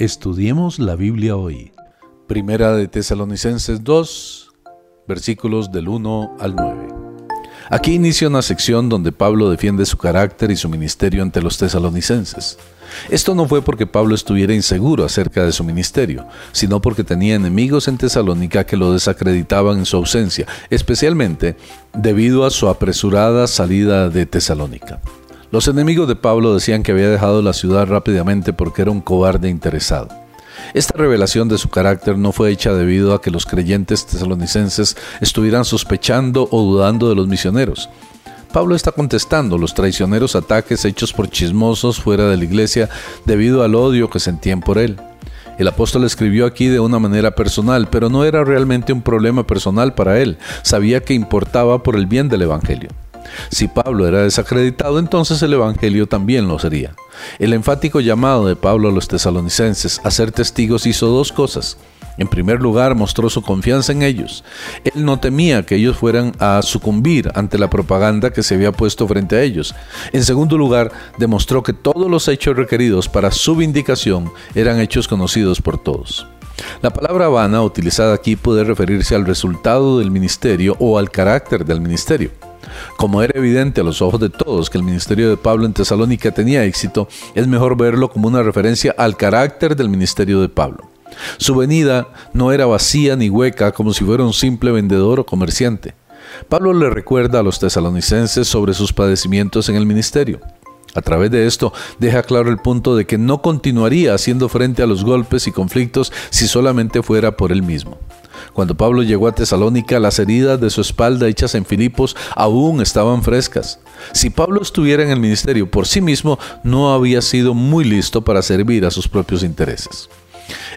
Estudiemos la Biblia hoy. Primera de Tesalonicenses 2, versículos del 1 al 9. Aquí inicia una sección donde Pablo defiende su carácter y su ministerio ante los tesalonicenses. Esto no fue porque Pablo estuviera inseguro acerca de su ministerio, sino porque tenía enemigos en Tesalónica que lo desacreditaban en su ausencia, especialmente debido a su apresurada salida de Tesalónica. Los enemigos de Pablo decían que había dejado la ciudad rápidamente porque era un cobarde interesado. Esta revelación de su carácter no fue hecha debido a que los creyentes tesalonicenses estuvieran sospechando o dudando de los misioneros. Pablo está contestando los traicioneros ataques hechos por chismosos fuera de la iglesia debido al odio que sentían por él. El apóstol escribió aquí de una manera personal, pero no era realmente un problema personal para él. Sabía que importaba por el bien del Evangelio. Si Pablo era desacreditado, entonces el Evangelio también lo sería. El enfático llamado de Pablo a los tesalonicenses a ser testigos hizo dos cosas. En primer lugar, mostró su confianza en ellos. Él no temía que ellos fueran a sucumbir ante la propaganda que se había puesto frente a ellos. En segundo lugar, demostró que todos los hechos requeridos para su vindicación eran hechos conocidos por todos. La palabra vana utilizada aquí puede referirse al resultado del ministerio o al carácter del ministerio. Como era evidente a los ojos de todos que el ministerio de Pablo en Tesalónica tenía éxito, es mejor verlo como una referencia al carácter del ministerio de Pablo. Su venida no era vacía ni hueca como si fuera un simple vendedor o comerciante. Pablo le recuerda a los tesalonicenses sobre sus padecimientos en el ministerio. A través de esto deja claro el punto de que no continuaría haciendo frente a los golpes y conflictos si solamente fuera por él mismo. Cuando Pablo llegó a Tesalónica, las heridas de su espalda hechas en Filipos aún estaban frescas. Si Pablo estuviera en el ministerio por sí mismo, no había sido muy listo para servir a sus propios intereses.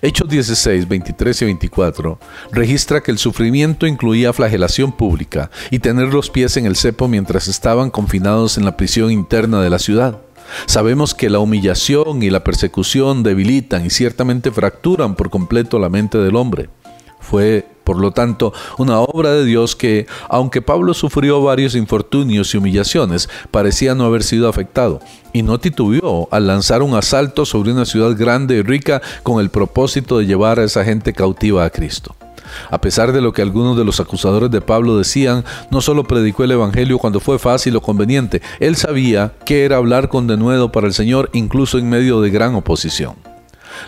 Hechos 16, 23 y 24 registra que el sufrimiento incluía flagelación pública y tener los pies en el cepo mientras estaban confinados en la prisión interna de la ciudad. Sabemos que la humillación y la persecución debilitan y ciertamente fracturan por completo la mente del hombre. Fue, por lo tanto, una obra de Dios que, aunque Pablo sufrió varios infortunios y humillaciones, parecía no haber sido afectado, y no titubeó al lanzar un asalto sobre una ciudad grande y rica con el propósito de llevar a esa gente cautiva a Cristo. A pesar de lo que algunos de los acusadores de Pablo decían, no solo predicó el Evangelio cuando fue fácil o conveniente, él sabía que era hablar con denuedo para el Señor incluso en medio de gran oposición.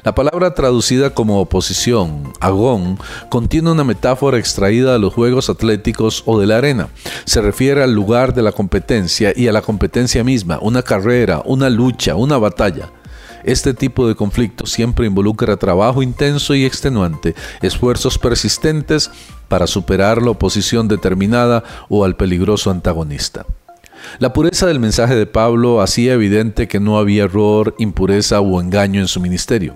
La palabra traducida como oposición, agón, contiene una metáfora extraída de los juegos atléticos o de la arena. Se refiere al lugar de la competencia y a la competencia misma, una carrera, una lucha, una batalla. Este tipo de conflicto siempre involucra trabajo intenso y extenuante, esfuerzos persistentes para superar la oposición determinada o al peligroso antagonista. La pureza del mensaje de Pablo hacía evidente que no había error, impureza o engaño en su ministerio.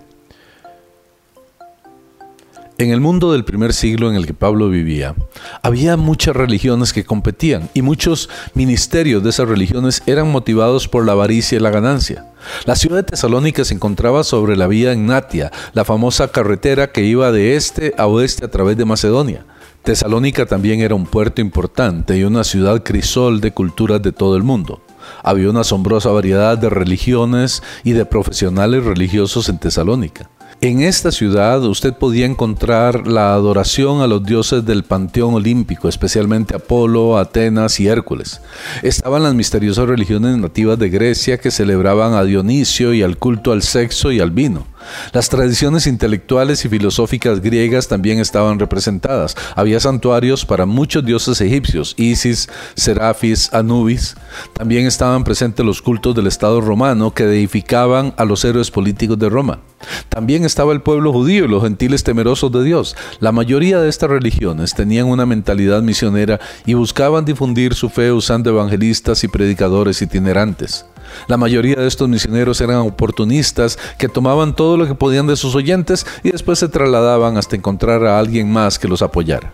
En el mundo del primer siglo en el que Pablo vivía, había muchas religiones que competían y muchos ministerios de esas religiones eran motivados por la avaricia y la ganancia. La ciudad de Tesalónica se encontraba sobre la vía Natia, la famosa carretera que iba de este a oeste a través de Macedonia. Tesalónica también era un puerto importante y una ciudad crisol de culturas de todo el mundo. Había una asombrosa variedad de religiones y de profesionales religiosos en Tesalónica. En esta ciudad usted podía encontrar la adoración a los dioses del panteón olímpico, especialmente Apolo, Atenas y Hércules. Estaban las misteriosas religiones nativas de Grecia que celebraban a Dionisio y al culto al sexo y al vino. Las tradiciones intelectuales y filosóficas griegas también estaban representadas. Había santuarios para muchos dioses egipcios, Isis, Serafis, Anubis. También estaban presentes los cultos del Estado romano que deificaban a los héroes políticos de Roma. También estaba el pueblo judío y los gentiles temerosos de Dios. La mayoría de estas religiones tenían una mentalidad misionera y buscaban difundir su fe usando evangelistas y predicadores itinerantes. La mayoría de estos misioneros eran oportunistas que tomaban todo lo que podían de sus oyentes y después se trasladaban hasta encontrar a alguien más que los apoyara.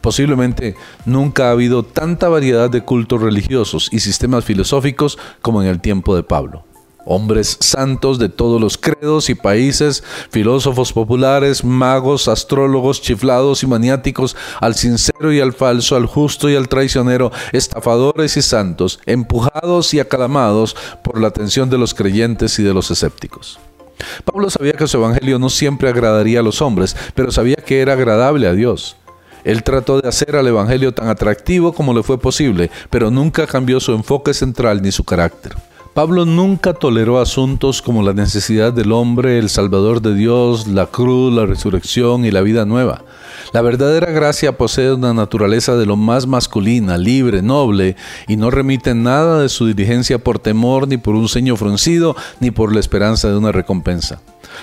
Posiblemente nunca ha habido tanta variedad de cultos religiosos y sistemas filosóficos como en el tiempo de Pablo hombres santos de todos los credos y países, filósofos populares, magos, astrólogos, chiflados y maniáticos, al sincero y al falso, al justo y al traicionero, estafadores y santos, empujados y acalamados por la atención de los creyentes y de los escépticos. Pablo sabía que su evangelio no siempre agradaría a los hombres, pero sabía que era agradable a Dios. Él trató de hacer al Evangelio tan atractivo como le fue posible, pero nunca cambió su enfoque central ni su carácter. Pablo nunca toleró asuntos como la necesidad del hombre, el Salvador de Dios, la cruz, la resurrección y la vida nueva. La verdadera gracia posee una naturaleza de lo más masculina, libre, noble, y no remite nada de su diligencia por temor, ni por un ceño fruncido, ni por la esperanza de una recompensa.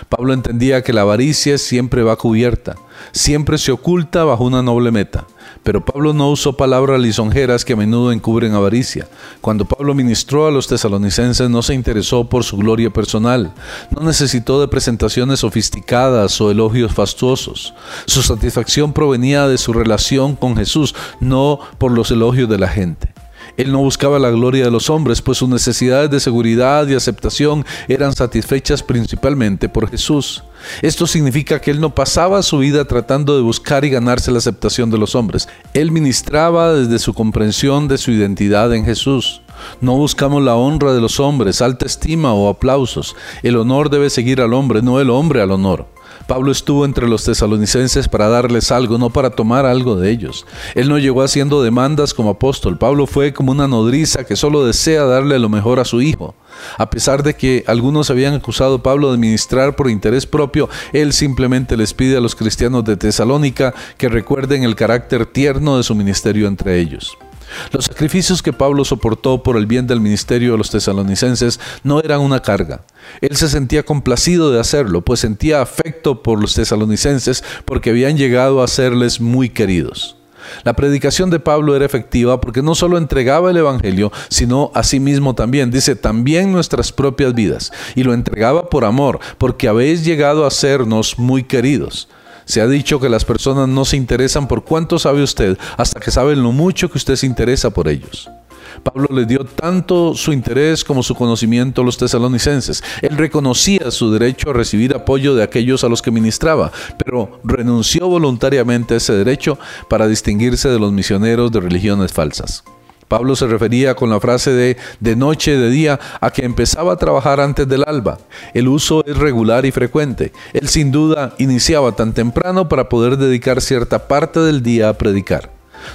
Pablo entendía que la avaricia siempre va cubierta, siempre se oculta bajo una noble meta. Pero Pablo no usó palabras lisonjeras que a menudo encubren avaricia. Cuando Pablo ministró a los tesalonicenses no se interesó por su gloria personal, no necesitó de presentaciones sofisticadas o elogios fastuosos. Su satisfacción provenía de su relación con Jesús, no por los elogios de la gente. Él no buscaba la gloria de los hombres, pues sus necesidades de seguridad y aceptación eran satisfechas principalmente por Jesús. Esto significa que él no pasaba su vida tratando de buscar y ganarse la aceptación de los hombres. Él ministraba desde su comprensión de su identidad en Jesús. No buscamos la honra de los hombres, alta estima o aplausos. El honor debe seguir al hombre, no el hombre al honor. Pablo estuvo entre los tesalonicenses para darles algo, no para tomar algo de ellos. Él no llegó haciendo demandas como apóstol. Pablo fue como una nodriza que solo desea darle lo mejor a su hijo. A pesar de que algunos habían acusado a Pablo de ministrar por interés propio, él simplemente les pide a los cristianos de Tesalónica que recuerden el carácter tierno de su ministerio entre ellos. Los sacrificios que Pablo soportó por el bien del ministerio de los tesalonicenses no eran una carga. Él se sentía complacido de hacerlo, pues sentía afecto por los tesalonicenses porque habían llegado a serles muy queridos. La predicación de Pablo era efectiva porque no solo entregaba el Evangelio, sino a sí mismo también. Dice, también nuestras propias vidas. Y lo entregaba por amor, porque habéis llegado a sernos muy queridos. Se ha dicho que las personas no se interesan por cuánto sabe usted hasta que saben lo mucho que usted se interesa por ellos. Pablo le dio tanto su interés como su conocimiento a los tesalonicenses. Él reconocía su derecho a recibir apoyo de aquellos a los que ministraba, pero renunció voluntariamente a ese derecho para distinguirse de los misioneros de religiones falsas. Pablo se refería con la frase de de noche, de día, a que empezaba a trabajar antes del alba. El uso es regular y frecuente. Él sin duda iniciaba tan temprano para poder dedicar cierta parte del día a predicar.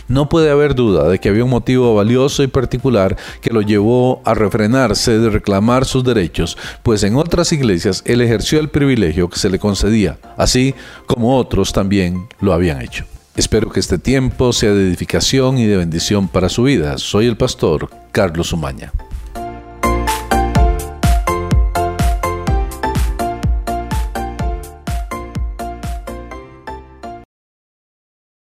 No puede haber duda de que había un motivo valioso y particular que lo llevó a refrenarse de reclamar sus derechos, pues en otras iglesias él ejerció el privilegio que se le concedía, así como otros también lo habían hecho. Espero que este tiempo sea de edificación y de bendición para su vida. Soy el pastor Carlos Umaña.